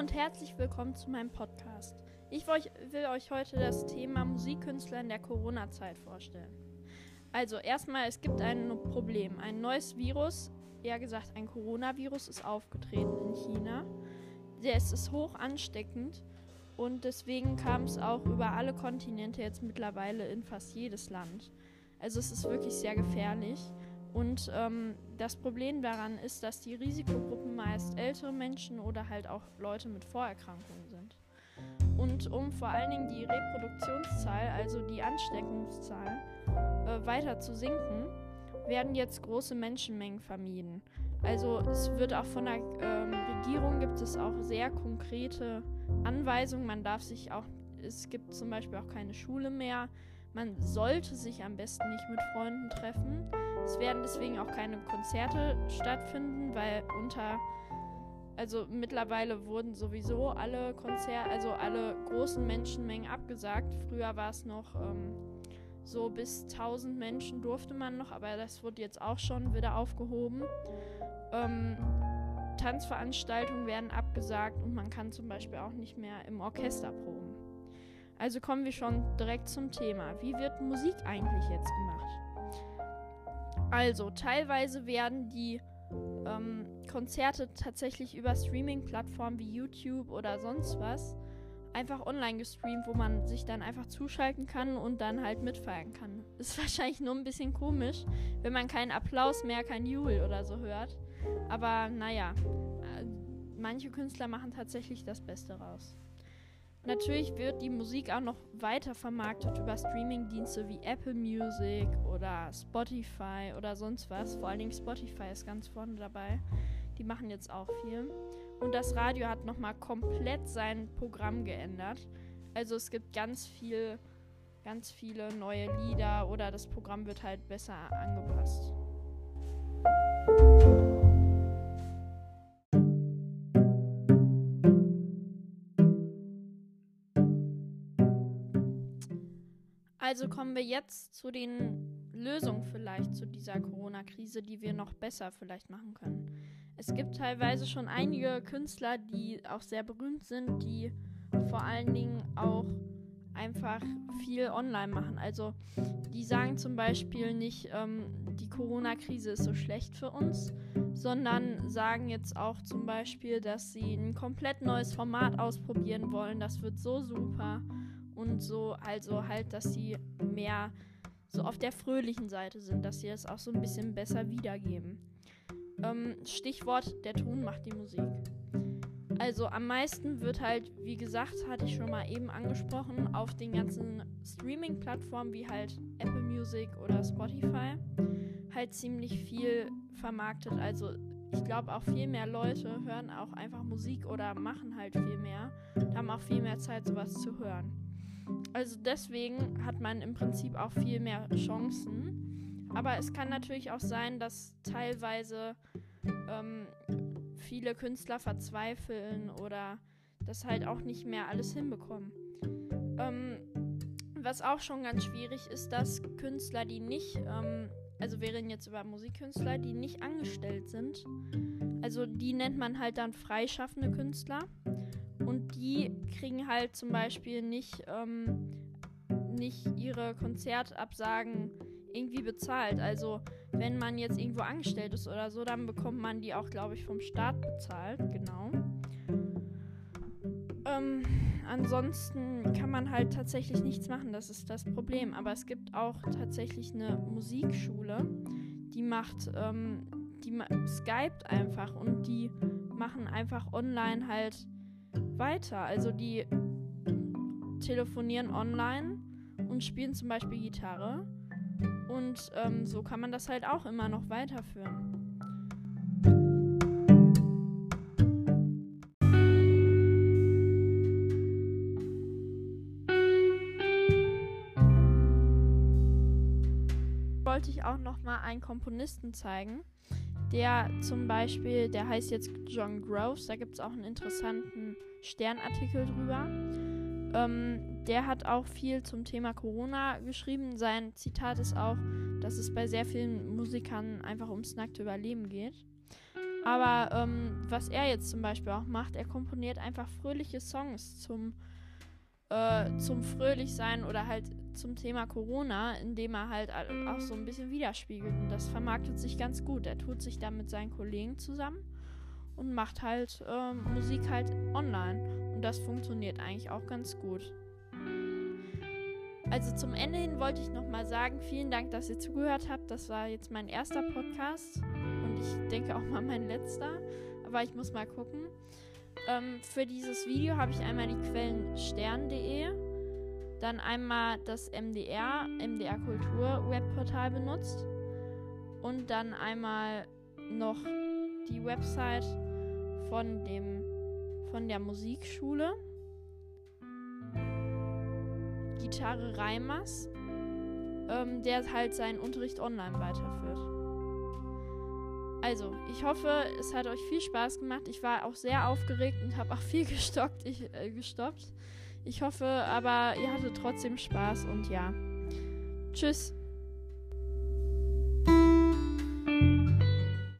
und herzlich willkommen zu meinem Podcast. Ich will euch heute das Thema Musikkünstler in der Corona-Zeit vorstellen. Also erstmal, es gibt ein Problem. Ein neues Virus, eher gesagt ein Coronavirus, ist aufgetreten in China. Der ist hoch ansteckend und deswegen kam es auch über alle Kontinente jetzt mittlerweile in fast jedes Land. Also es ist wirklich sehr gefährlich. Und ähm, das Problem daran ist, dass die Risikogruppen meist ältere Menschen oder halt auch Leute mit Vorerkrankungen sind. Und um vor allen Dingen die Reproduktionszahl, also die Ansteckungszahl, äh, weiter zu sinken, werden jetzt große Menschenmengen vermieden. Also es wird auch von der ähm, Regierung gibt es auch sehr konkrete Anweisungen. Man darf sich auch, es gibt zum Beispiel auch keine Schule mehr. Man sollte sich am besten nicht mit Freunden treffen. Es werden deswegen auch keine Konzerte stattfinden, weil unter also mittlerweile wurden sowieso alle Konzerte, also alle großen Menschenmengen abgesagt. Früher war es noch ähm, so bis 1000 Menschen durfte man noch, aber das wird jetzt auch schon wieder aufgehoben. Ähm, Tanzveranstaltungen werden abgesagt und man kann zum Beispiel auch nicht mehr im Orchester proben. Also kommen wir schon direkt zum Thema. Wie wird Musik eigentlich jetzt gemacht? Also, teilweise werden die ähm, Konzerte tatsächlich über Streaming-Plattformen wie YouTube oder sonst was einfach online gestreamt, wo man sich dann einfach zuschalten kann und dann halt mitfeiern kann. Ist wahrscheinlich nur ein bisschen komisch, wenn man keinen Applaus mehr, kein Jubel oder so hört. Aber naja, äh, manche Künstler machen tatsächlich das Beste raus. Natürlich wird die Musik auch noch weiter vermarktet über Streamingdienste wie Apple Music oder Spotify oder sonst was. Vor allen Dingen Spotify ist ganz vorne dabei. Die machen jetzt auch viel. Und das Radio hat nochmal komplett sein Programm geändert. Also es gibt ganz viel, ganz viele neue Lieder oder das Programm wird halt besser angepasst. Also kommen wir jetzt zu den Lösungen vielleicht zu dieser Corona-Krise, die wir noch besser vielleicht machen können. Es gibt teilweise schon einige Künstler, die auch sehr berühmt sind, die vor allen Dingen auch einfach viel online machen. Also die sagen zum Beispiel nicht, ähm, die Corona-Krise ist so schlecht für uns, sondern sagen jetzt auch zum Beispiel, dass sie ein komplett neues Format ausprobieren wollen. Das wird so super und so, also halt, dass sie mehr so auf der fröhlichen Seite sind, dass sie es auch so ein bisschen besser wiedergeben. Ähm, Stichwort, der Ton macht die Musik. Also am meisten wird halt, wie gesagt, hatte ich schon mal eben angesprochen, auf den ganzen Streaming-Plattformen wie halt Apple Music oder Spotify halt ziemlich viel vermarktet. Also ich glaube auch viel mehr Leute hören auch einfach Musik oder machen halt viel mehr, haben auch viel mehr Zeit, sowas zu hören. Also deswegen hat man im Prinzip auch viel mehr Chancen. Aber es kann natürlich auch sein, dass teilweise ähm, viele Künstler verzweifeln oder das halt auch nicht mehr alles hinbekommen. Ähm, was auch schon ganz schwierig ist, dass Künstler, die nicht, ähm, also wir reden jetzt über Musikkünstler, die nicht angestellt sind, also die nennt man halt dann freischaffende Künstler. Und die kriegen halt zum Beispiel nicht, ähm, nicht ihre Konzertabsagen irgendwie bezahlt. Also wenn man jetzt irgendwo angestellt ist oder so, dann bekommt man die auch, glaube ich, vom Staat bezahlt. Genau. Ähm, ansonsten kann man halt tatsächlich nichts machen, das ist das Problem. Aber es gibt auch tatsächlich eine Musikschule, die macht, ähm, die skypt einfach und die machen einfach online halt weiter. Also die telefonieren online und spielen zum Beispiel Gitarre. Und ähm, so kann man das halt auch immer noch weiterführen. wollte ich auch noch mal einen Komponisten zeigen der zum Beispiel, der heißt jetzt John Groves, da gibt es auch einen interessanten Sternartikel drüber. Ähm, der hat auch viel zum Thema Corona geschrieben. Sein Zitat ist auch, dass es bei sehr vielen Musikern einfach ums nackte Überleben geht. Aber ähm, was er jetzt zum Beispiel auch macht, er komponiert einfach fröhliche Songs zum, äh, zum Fröhlichsein oder halt zum Thema Corona, indem er halt auch so ein bisschen widerspiegelt. Und das vermarktet sich ganz gut. Er tut sich da mit seinen Kollegen zusammen und macht halt äh, Musik halt online. Und das funktioniert eigentlich auch ganz gut. Also zum Ende hin wollte ich nochmal sagen, vielen Dank, dass ihr zugehört habt. Das war jetzt mein erster Podcast und ich denke auch mal mein letzter. Aber ich muss mal gucken. Ähm, für dieses Video habe ich einmal die Quellen stern.de, dann einmal das MDR, MDR Kultur Webportal benutzt und dann einmal noch die Website von dem von der Musikschule. Gitarre Reimers, ähm, der halt seinen Unterricht online weiterführt. Also, ich hoffe, es hat euch viel Spaß gemacht. Ich war auch sehr aufgeregt und habe auch viel gestockt, ich, äh, gestoppt. Ich hoffe aber, ihr hattet trotzdem Spaß und ja. Tschüss.